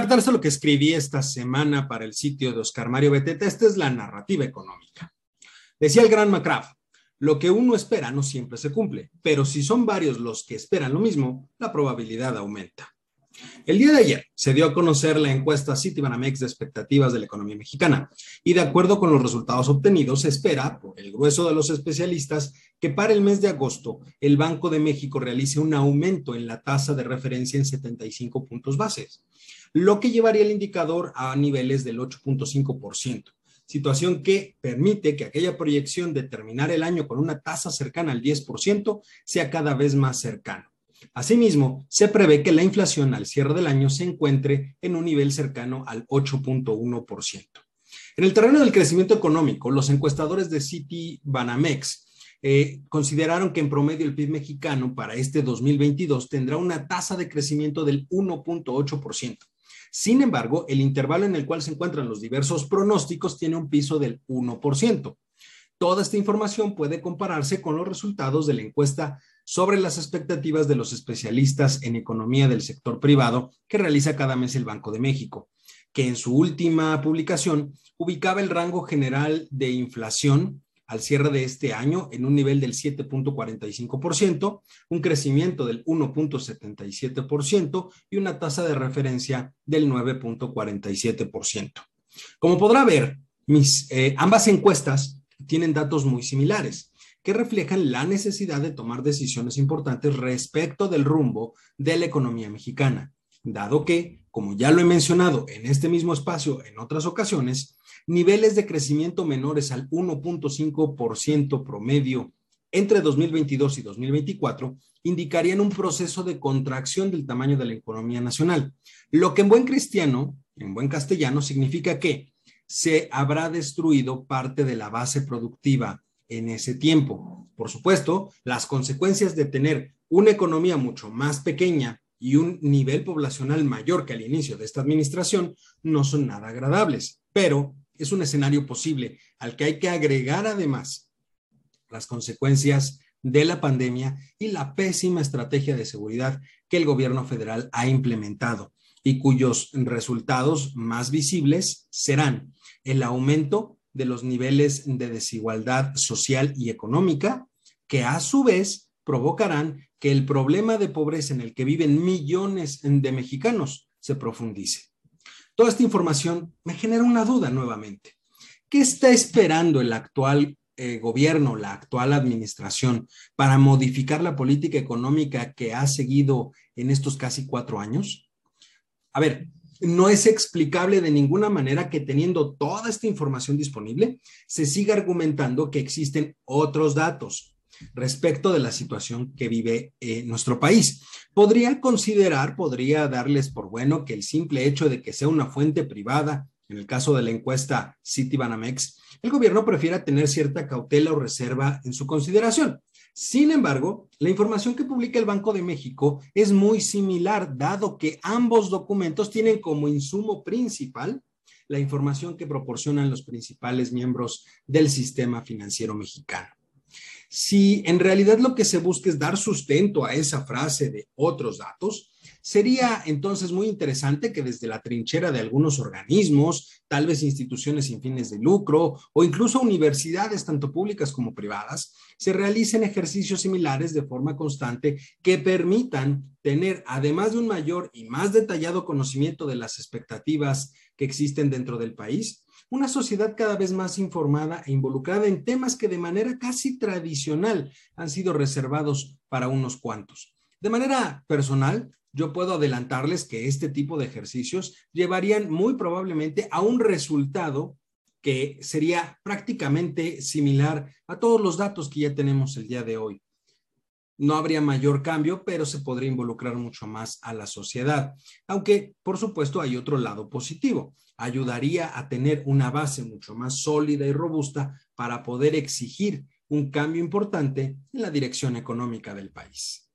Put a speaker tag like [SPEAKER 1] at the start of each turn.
[SPEAKER 1] adelantarse lo que escribí esta semana para el sitio de Oscar Mario Beteta, esta es la narrativa económica. Decía el gran McCraft, lo que uno espera no siempre se cumple, pero si son varios los que esperan lo mismo, la probabilidad aumenta. El día de ayer se dio a conocer la encuesta Citibanamex de expectativas de la economía mexicana y de acuerdo con los resultados obtenidos se espera, por el grueso de los especialistas, que para el mes de agosto el Banco de México realice un aumento en la tasa de referencia en 75 puntos bases, lo que llevaría el indicador a niveles del 8.5% situación que permite que aquella proyección de terminar el año con una tasa cercana al 10% sea cada vez más cercano. Asimismo, se prevé que la inflación al cierre del año se encuentre en un nivel cercano al 8.1%. En el terreno del crecimiento económico, los encuestadores de City Banamex eh, consideraron que en promedio el PIB mexicano para este 2022 tendrá una tasa de crecimiento del 1.8%. Sin embargo, el intervalo en el cual se encuentran los diversos pronósticos tiene un piso del 1%. Toda esta información puede compararse con los resultados de la encuesta sobre las expectativas de los especialistas en economía del sector privado que realiza cada mes el Banco de México, que en su última publicación ubicaba el rango general de inflación al cierre de este año en un nivel del 7.45%, un crecimiento del 1.77% y una tasa de referencia del 9.47%. Como podrá ver, mis, eh, ambas encuestas tienen datos muy similares que reflejan la necesidad de tomar decisiones importantes respecto del rumbo de la economía mexicana, dado que, como ya lo he mencionado en este mismo espacio en otras ocasiones, niveles de crecimiento menores al 1.5% promedio entre 2022 y 2024 indicarían un proceso de contracción del tamaño de la economía nacional, lo que en buen cristiano, en buen castellano, significa que se habrá destruido parte de la base productiva en ese tiempo. Por supuesto, las consecuencias de tener una economía mucho más pequeña y un nivel poblacional mayor que al inicio de esta administración no son nada agradables, pero es un escenario posible al que hay que agregar además las consecuencias de la pandemia y la pésima estrategia de seguridad que el gobierno federal ha implementado y cuyos resultados más visibles serán el aumento de los niveles de desigualdad social y económica, que a su vez provocarán que el problema de pobreza en el que viven millones de mexicanos se profundice. Toda esta información me genera una duda nuevamente. ¿Qué está esperando el actual eh, gobierno, la actual administración, para modificar la política económica que ha seguido en estos casi cuatro años? A ver, no es explicable de ninguna manera que teniendo toda esta información disponible, se siga argumentando que existen otros datos respecto de la situación que vive eh, nuestro país. Podría considerar, podría darles por bueno que el simple hecho de que sea una fuente privada, en el caso de la encuesta Citibanamex, el gobierno prefiera tener cierta cautela o reserva en su consideración. Sin embargo, la información que publica el Banco de México es muy similar, dado que ambos documentos tienen como insumo principal la información que proporcionan los principales miembros del sistema financiero mexicano. Si en realidad lo que se busca es dar sustento a esa frase de otros datos, Sería entonces muy interesante que desde la trinchera de algunos organismos, tal vez instituciones sin fines de lucro o incluso universidades tanto públicas como privadas, se realicen ejercicios similares de forma constante que permitan tener, además de un mayor y más detallado conocimiento de las expectativas que existen dentro del país, una sociedad cada vez más informada e involucrada en temas que de manera casi tradicional han sido reservados para unos cuantos. De manera personal, yo puedo adelantarles que este tipo de ejercicios llevarían muy probablemente a un resultado que sería prácticamente similar a todos los datos que ya tenemos el día de hoy. No habría mayor cambio, pero se podría involucrar mucho más a la sociedad. Aunque, por supuesto, hay otro lado positivo. Ayudaría a tener una base mucho más sólida y robusta para poder exigir un cambio importante en la dirección económica del país.